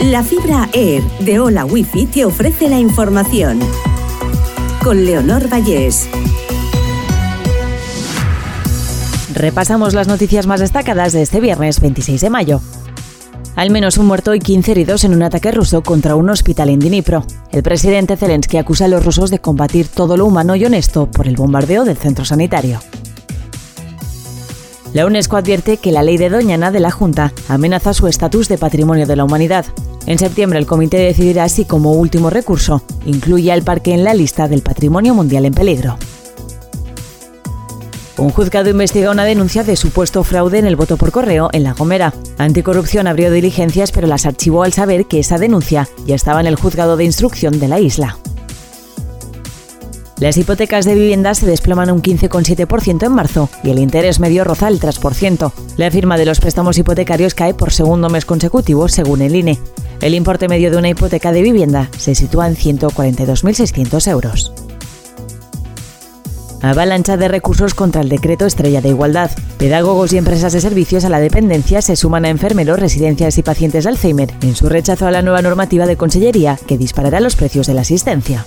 La fibra Air de Hola Wifi te ofrece la información. Con Leonor Vallés. Repasamos las noticias más destacadas de este viernes 26 de mayo. Al menos un muerto y 15 heridos en un ataque ruso contra un hospital en Dnipro. El presidente Zelensky acusa a los rusos de combatir todo lo humano y honesto por el bombardeo del centro sanitario. La UNESCO advierte que la ley de Doñana de la Junta amenaza su estatus de patrimonio de la humanidad. En septiembre el comité decidirá si como último recurso incluye al parque en la lista del patrimonio mundial en peligro. Un juzgado investiga una denuncia de supuesto fraude en el voto por correo en La Gomera. Anticorrupción abrió diligencias pero las archivó al saber que esa denuncia ya estaba en el juzgado de instrucción de la isla. Las hipotecas de vivienda se desploman un 15,7% en marzo y el interés medio roza el 3%. La firma de los préstamos hipotecarios cae por segundo mes consecutivo según el INE. El importe medio de una hipoteca de vivienda se sitúa en 142.600 euros. Avalancha de recursos contra el decreto Estrella de Igualdad. Pedagogos y empresas de servicios a la dependencia se suman a enfermeros, residencias y pacientes de Alzheimer en su rechazo a la nueva normativa de Consellería que disparará los precios de la asistencia.